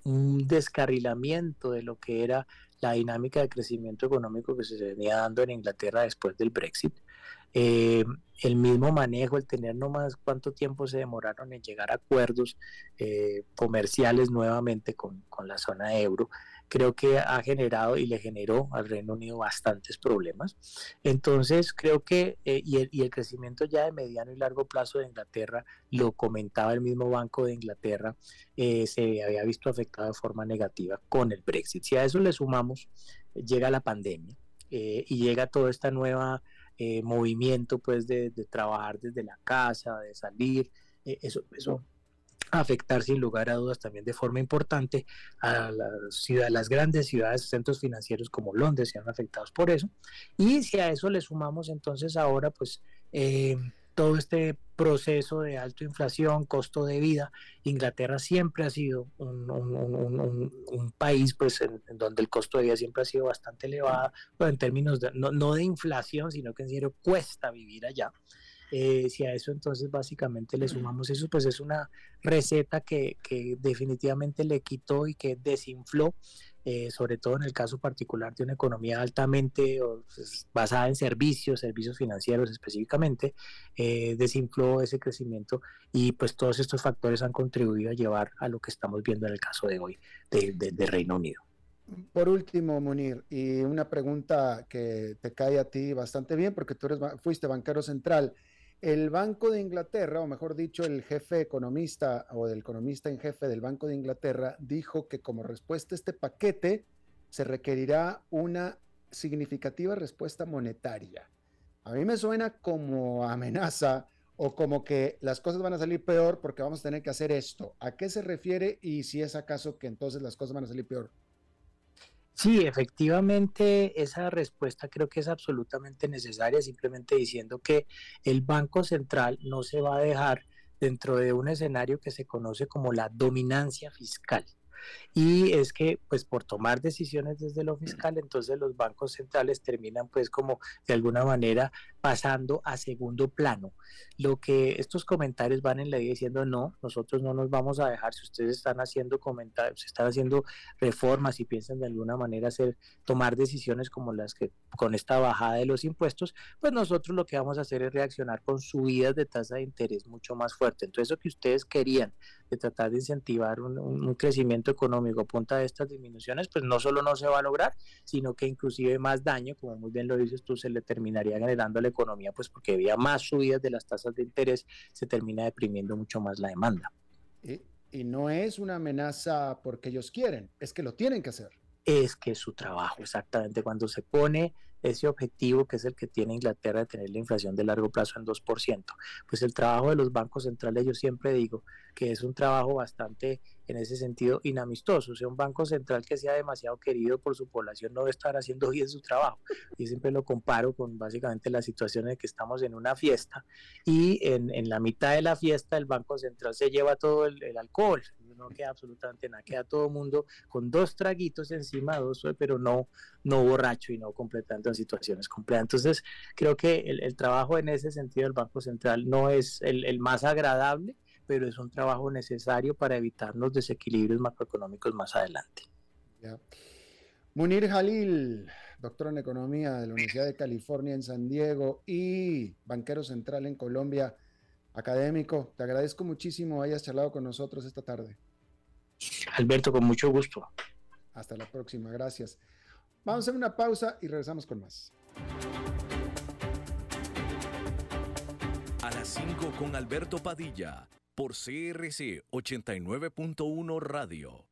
un descarrilamiento de lo que era la dinámica de crecimiento económico que se venía dando en Inglaterra después del Brexit. Eh, el mismo manejo, el tener nomás cuánto tiempo se demoraron en llegar a acuerdos comerciales nuevamente con, con la zona euro creo que ha generado y le generó al Reino Unido bastantes problemas. Entonces, creo que, eh, y, el, y, el, crecimiento ya de mediano y largo plazo de Inglaterra, lo comentaba el mismo Banco de Inglaterra, eh, se había visto afectado de forma negativa con el Brexit. Si a eso le sumamos, llega la pandemia eh, y llega todo este nuevo movimiento pues de, de, trabajar desde la casa, de salir, eso, eso afectar sin lugar a dudas también de forma importante a las, grandes ciudades, centros financieros como Londres, se han afectados por eso. Y si a eso le sumamos entonces ahora, pues eh, todo este proceso de alta inflación, costo de vida, Inglaterra siempre ha sido un, país pues en, donde el costo de vida siempre ha sido bastante elevado, en términos de, no, no de inflación, sino que en serio cuesta vivir allá. Eh, si a eso entonces básicamente le sumamos eso, pues es una receta que, definitivamente le quitó y que desinfló, eh, sobre todo en el caso particular de una economía altamente pues, basada en servicios, servicios financieros específicamente, eh, desinfló ese crecimiento y pues todos estos factores han contribuido a llevar a lo que estamos viendo en el caso de hoy de, Reino Unido. Por último, Munir, y una pregunta que te cae a ti bastante bien, porque tú eres, fuiste banquero central. El Banco de Inglaterra, o mejor dicho, el jefe economista o el economista en jefe del Banco de Inglaterra, dijo que como respuesta a este paquete, se requerirá una significativa respuesta monetaria. A mí me suena como amenaza o como que las cosas van a salir peor porque vamos a tener que hacer esto. ¿A qué se refiere y si es acaso que entonces las cosas van a salir peor? Sí, efectivamente, esa respuesta creo que es absolutamente necesaria, simplemente diciendo que el Banco Central no se va a dejar dentro de un escenario que se conoce como la dominancia fiscal. Y es que, pues por tomar decisiones desde lo fiscal, entonces los bancos centrales terminan pues como de alguna manera pasando a segundo plano. Lo que estos comentarios van en la diciendo, no, nosotros no nos vamos a dejar, si ustedes están haciendo comentarios, están haciendo reformas y piensan de alguna manera hacer, tomar decisiones como las que con esta bajada de los impuestos, pues nosotros lo que vamos a hacer es reaccionar con subidas de tasa de interés mucho más fuerte. Entonces, eso que ustedes querían de tratar de incentivar un, crecimiento económico a punta de estas disminuciones, pues no solo no se va a lograr, sino que inclusive más daño, como muy bien lo dices tú, se le terminaría generando a economía, pues porque había más subidas de las tasas de interés, se termina deprimiendo mucho más la demanda. Y, y no es una amenaza porque ellos quieren, es que lo tienen que hacer. Es que es su trabajo, exactamente. Cuando se pone ese objetivo que es el que tiene Inglaterra de tener la inflación de largo plazo en 2%. Pues el trabajo de los bancos centrales, yo siempre digo que es un trabajo bastante, en ese sentido, inamistoso. O sea, un banco central que sea demasiado querido por su población no debe estar haciendo bien su trabajo. Y siempre lo comparo con básicamente la situación en que estamos en una fiesta y en, en la mitad de la fiesta el banco central se lleva todo el, el alcohol, no queda absolutamente nada, queda todo mundo con dos traguitos encima, dos, pero no, no borracho y no completamente en situaciones completas. Entonces, creo que el, trabajo en ese sentido del Banco Central no es el, más agradable, pero es un trabajo necesario para evitar los desequilibrios macroeconómicos más adelante. Munir Jalil, doctor en economía de la Universidad de California en San Diego y banquero central en Colombia, académico, te agradezco muchísimo hayas charlado con nosotros esta tarde. Alberto, con mucho gusto. Hasta la próxima, gracias. Vamos a hacer una pausa y regresamos con más. A las 5 con Alberto Padilla, por CRC 89.1 Radio.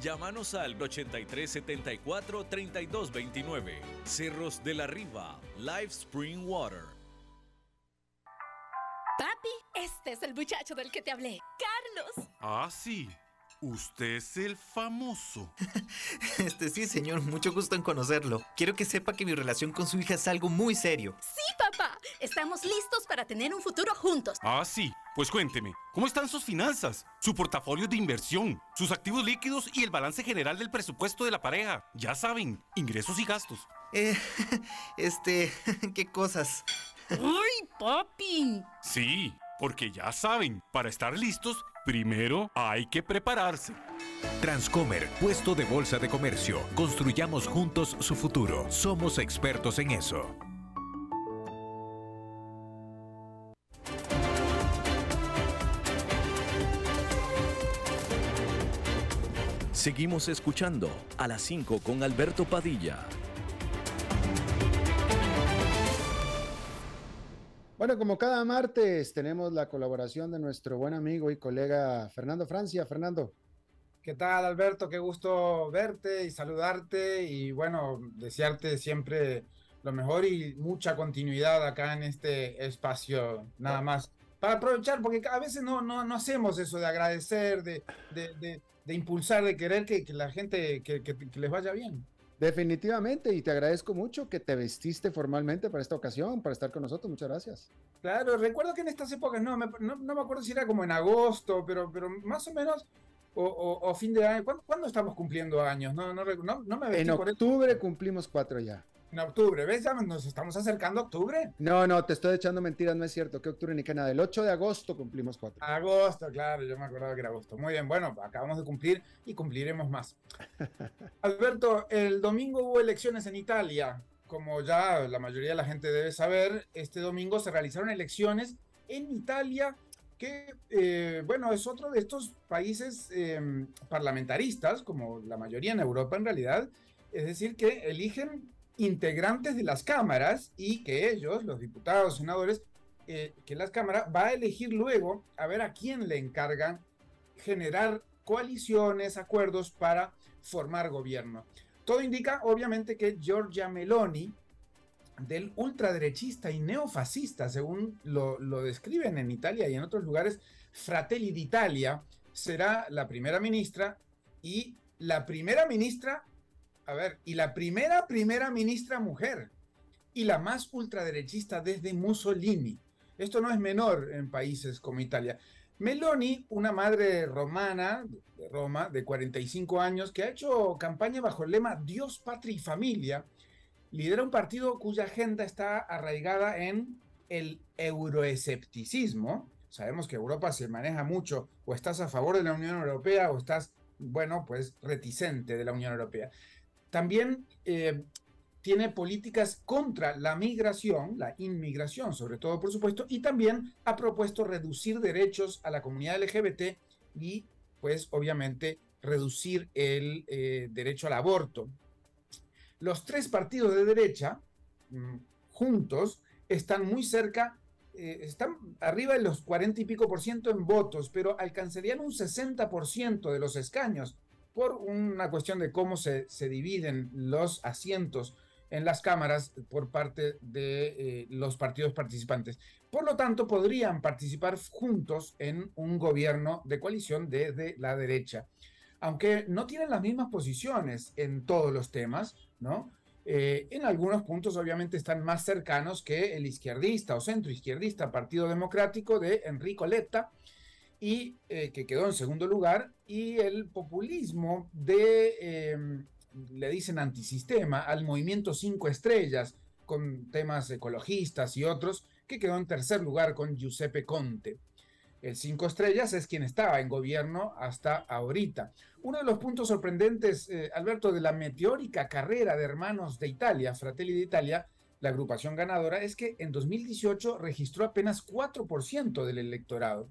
Llámanos al 8374-3229. Cerros de la Riva, Live Spring Water. Papi, este es el muchacho del que te hablé, Carlos. Ah, sí. Usted es el famoso. Este sí, señor, mucho gusto en conocerlo. Quiero que sepa que mi relación con su hija es algo muy serio. Sí, papá. Estamos listos para tener un futuro juntos. Ah, sí. Pues cuénteme, ¿cómo están sus finanzas, su portafolio de inversión, sus activos líquidos y el balance general del presupuesto de la pareja? Ya saben, ingresos y gastos. Eh, este, ¿qué cosas? ¡Ay, papi! Sí, porque ya saben, para estar listos, primero hay que prepararse. Transcomer, puesto de bolsa de comercio. Construyamos juntos su futuro. Somos expertos en eso. Seguimos escuchando a las 5 con Alberto Padilla. Bueno, como cada martes tenemos la colaboración de nuestro buen amigo y colega Fernando Francia. Fernando. ¿Qué tal, Alberto? Qué gusto verte y saludarte y bueno, desearte siempre lo mejor y mucha continuidad acá en este espacio, nada más. Para aprovechar, porque a veces no, no, no hacemos eso de agradecer, de, de, de, de impulsar, de querer que, que la gente, que, que, que les vaya bien. Definitivamente, y te agradezco mucho que te vestiste formalmente para esta ocasión, para estar con nosotros. Muchas gracias. Claro, recuerdo que en estas épocas, no me, no, no me acuerdo si era como en agosto, pero, pero más o menos, o, o, o fin de año. ¿Cuándo, ¿Cuándo, estamos cumpliendo años? No, no, no, no me En octubre cumplimos cuatro ya. En octubre, ¿ves? Ya nos estamos acercando a octubre. No, no, te estoy echando mentiras, no es cierto. Que octubre ni que nada. El 8 de agosto cumplimos cuatro. Agosto, claro, yo me acordaba que era agosto. Muy bien, bueno, acabamos de cumplir y cumpliremos más. Alberto, el domingo hubo elecciones en Italia. como ya la mayoría de la gente debe saber, este domingo se realizaron elecciones en Italia, que, eh, bueno, es otro de estos países em, parlamentaristas, como la mayoría en Europa en realidad, es decir, que eligen integrantes de las cámaras y que ellos, los diputados, senadores, eh, que las cámaras va a elegir luego a ver a quién le encargan generar coaliciones, acuerdos para formar gobierno. Todo indica, obviamente, que Giorgia Meloni, del ultraderechista y neofascista, según lo, lo describen en Italia y en otros lugares, Fratelli d'Italia, será la primera ministra y la primera ministra, a ver, y la primera primera ministra mujer y la más ultraderechista desde Mussolini. Esto no es menor en países como Italia. Meloni, una madre romana de Roma de 45 años que ha hecho campaña bajo el lema Dios, patria y familia, lidera un partido cuya agenda está arraigada en el euroescepticismo. Sabemos que Europa se maneja mucho, o estás a favor de la Unión Europea o estás, bueno, pues reticente de la Unión Europea. También eh, tiene políticas contra la migración, la inmigración sobre todo, por supuesto, y también ha propuesto reducir derechos a la comunidad LGBT y, pues, obviamente, reducir el eh, derecho al aborto. Los tres partidos de derecha, mm, juntos, están muy cerca, eh, están arriba de los 40 y pico por ciento en votos, pero alcanzarían un 60 por ciento de los escaños por una cuestión de cómo se, se dividen los asientos en las cámaras por parte de eh, los partidos participantes. Por lo tanto, podrían participar juntos en un gobierno de coalición desde la derecha. Aunque no tienen las mismas posiciones en todos los temas, ¿no? Eh, en algunos puntos obviamente están más cercanos que el izquierdista o centro izquierdista Partido Democrático de Enrico Letta, y eh, que quedó en segundo lugar, y el populismo de, em, le dicen antisistema, al movimiento Cinco Estrellas, con temas ecologistas y otros, que quedó en tercer lugar con Giuseppe Conte. El Cinco Estrellas es quien estaba en gobierno hasta ahorita. Uno de los puntos sorprendentes, eh, Alberto, de la meteórica carrera de hermanos de Italia, Fratelli d'Italia, la agrupación ganadora, es que en 2018 registró apenas 4% del electorado.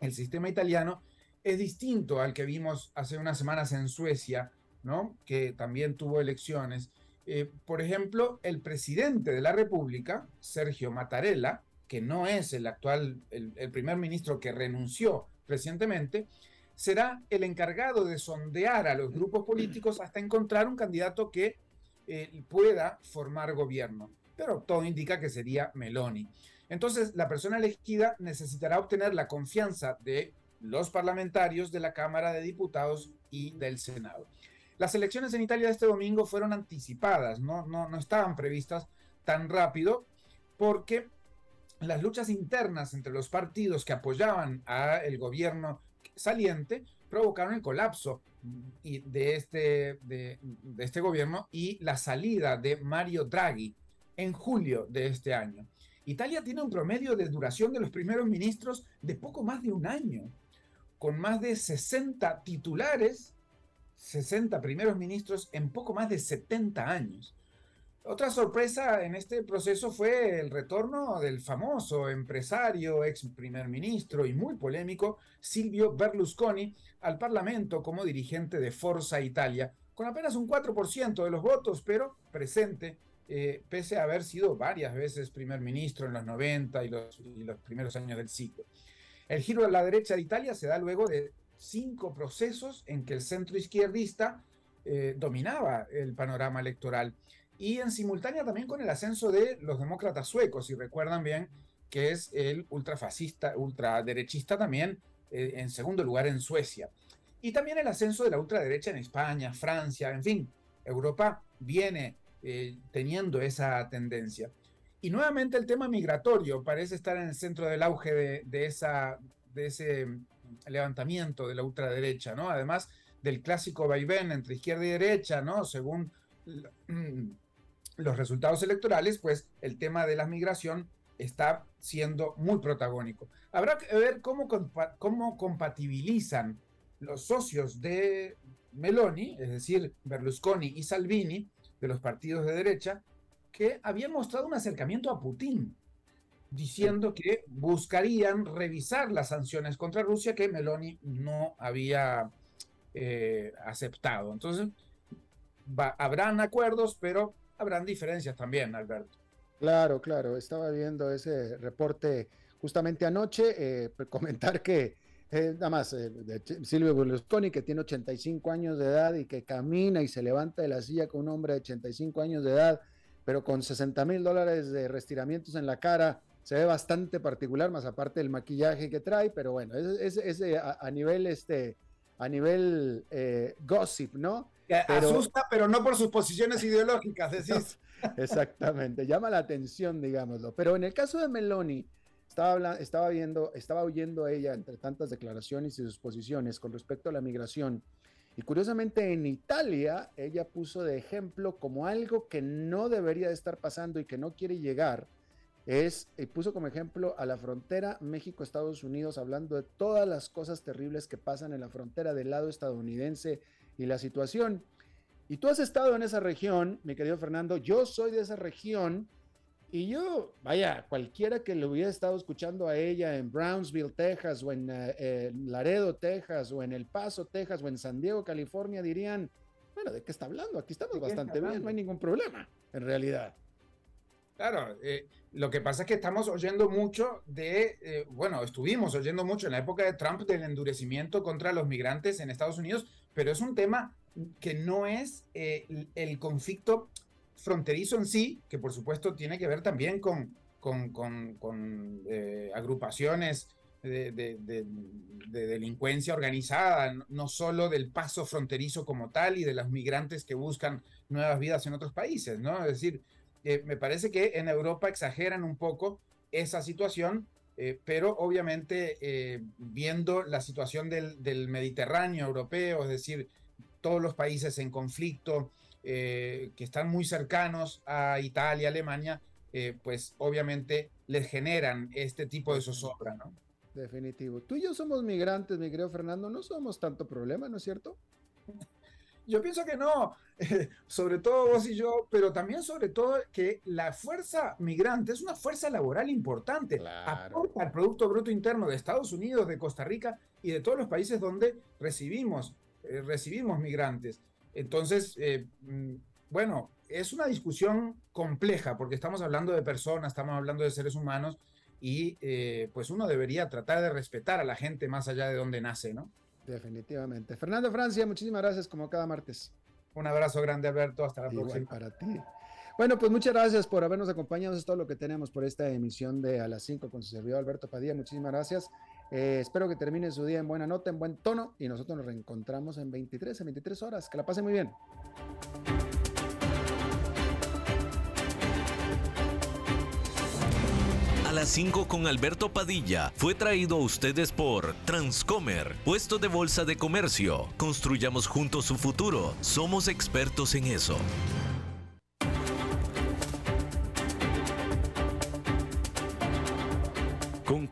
El sistema italiano es distinto al que vimos hace unas semanas en Suecia, ¿no? que también tuvo elecciones. Eh, por ejemplo, el presidente de la República, Sergio Mattarella, que no es el actual, el, primer ministro que renunció recientemente, será el encargado de sondear a los grupos políticos hasta encontrar un candidato que eh, pueda formar gobierno. Pero todo indica que sería Meloni. Entonces, la persona elegida necesitará obtener la confianza de los parlamentarios de la Cámara de Diputados y del Senado. Las elecciones en Italia de este domingo fueron anticipadas, no, estaban previstas tan rápido porque las luchas internas entre los partidos que apoyaban al gobierno saliente provocaron el colapso de este, de, este gobierno y la salida de Mario Draghi en julio de este año. Italia tiene un promedio de duración de los primeros ministros de poco más de un año, con más de 60 titulares, 60 primeros ministros en poco más de 70 años. Otra sorpresa en este proceso fue el retorno del famoso empresario, ex primer ministro y muy polémico Silvio Berlusconi al Parlamento como dirigente de Forza Italia, con apenas un 4% de los votos, pero presente, eh, pese a haber sido varias veces primer ministro en los 90 y los, primeros años del siglo. El giro a la derecha de Italia se da luego de cinco procesos en que el centro izquierdista eh, dominaba el panorama electoral y en simultánea también con el ascenso de los demócratas suecos, si recuerdan bien, que es el ultrafascista, ultraderechista también eh, en segundo lugar en Suecia. Y también el ascenso de la ultraderecha en España, Francia, en fin, Europa viene eh, teniendo esa tendencia. Y nuevamente el tema migratorio parece estar en el centro del auge de, de, esa, de ese levantamiento de la ultraderecha, ¿no? Además del clásico vaivén entre izquierda y derecha, ¿no? Según los resultados electorales, pues el tema de la migración está siendo muy protagónico. Habrá que ver cómo, cómo compatibilizan los socios de Meloni, es decir, Berlusconi y Salvini, de los partidos de derecha, que habían mostrado un acercamiento a Putin, diciendo que buscarían revisar las sanciones contra Rusia que Meloni no había eh, aceptado. Entonces, habrán acuerdos, pero habrán diferencias también, Alberto. Claro, claro, estaba viendo ese reporte justamente anoche, eh, comentar que eh, nada más de Silvio Berlusconi, que tiene 85 años de edad y que camina y se levanta de la silla con un hombre de 85 años de edad, pero con 60 mil dólares de restiramientos en la cara, se ve bastante particular, más aparte del maquillaje que trae, pero bueno, es, a, nivel este, a nivel eh, gossip, ¿no? Pero, asusta, pero no por sus posiciones ideológicas, decís. exactamente, llama la atención, digámoslo. Pero en el caso de Meloni, estaba, viendo, estaba oyendo a ella entre tantas declaraciones y sus posiciones con respecto a la migración. Y curiosamente en Italia, ella puso de ejemplo como algo que no debería de estar pasando y que no quiere llegar, es, y puso como ejemplo a la frontera México-Estados Unidos, hablando de todas las cosas terribles que pasan en la frontera del lado estadounidense y la situación. Y tú has estado en esa región, mi querido Fernando, yo soy de esa región y yo, vaya, cualquiera que le hubiera estado escuchando a ella en Brownsville, Texas, o en eh, Laredo, Texas, o en El Paso, Texas, o en San Diego, California, dirían, bueno, ¿de qué está hablando? Aquí estamos bastante bien, no hay ningún problema, en realidad. Claro, eh, lo que pasa es que estamos oyendo mucho de, eh, bueno, estuvimos oyendo mucho en la época de Trump del endurecimiento contra los migrantes en Estados Unidos, pero es un tema que no es eh, el conflicto fronterizo en sí, que por supuesto tiene que ver también con, con, agrupaciones de, de, delincuencia organizada, no solo del paso fronterizo como tal y de los migrantes que buscan nuevas vidas en otros países, ¿no? Es decir, me parece que en Europa exageran un poco esa situación, eh, pero obviamente eh, viendo la situación del, Mediterráneo europeo, es decir, todos los países en conflicto eh, que están muy cercanos a Italia, Alemania, pues obviamente les generan este tipo de zozobra, ¿no? Definitivo. Tú y yo somos migrantes, mi querido Fernando, no somos tanto problema, ¿no es cierto? Yo pienso que no, sobre todo vos y yo, pero también sobre todo que la fuerza migrante es una fuerza laboral importante. Aporta al Producto Bruto Interno de Estados Unidos, de Costa Rica y de todos los países donde recibimos, eh, recibimos migrantes. Entonces, eh, mm, bueno, es una discusión compleja porque estamos hablando de personas, estamos hablando de seres humanos y eh, pues uno debería tratar de respetar a la gente más allá de donde nace, ¿no? Definitivamente. Fernando Francia, muchísimas gracias como cada martes. Un abrazo grande, Alberto. Hasta la próxima. para ti. Bueno, pues muchas gracias por habernos acompañado. Eso es todo lo que tenemos por esta emisión de A las 5 con su servidor Alberto Padilla. Muchísimas gracias. Eh, espero que termine su día en buena nota, en buen tono y nosotros nos reencontramos en 23, en 23 horas. Que la pasen muy bien. las 5 con Alberto Padilla fue traído a ustedes por Transcomer, puesto de bolsa de comercio. Construyamos juntos su futuro. Somos expertos en eso.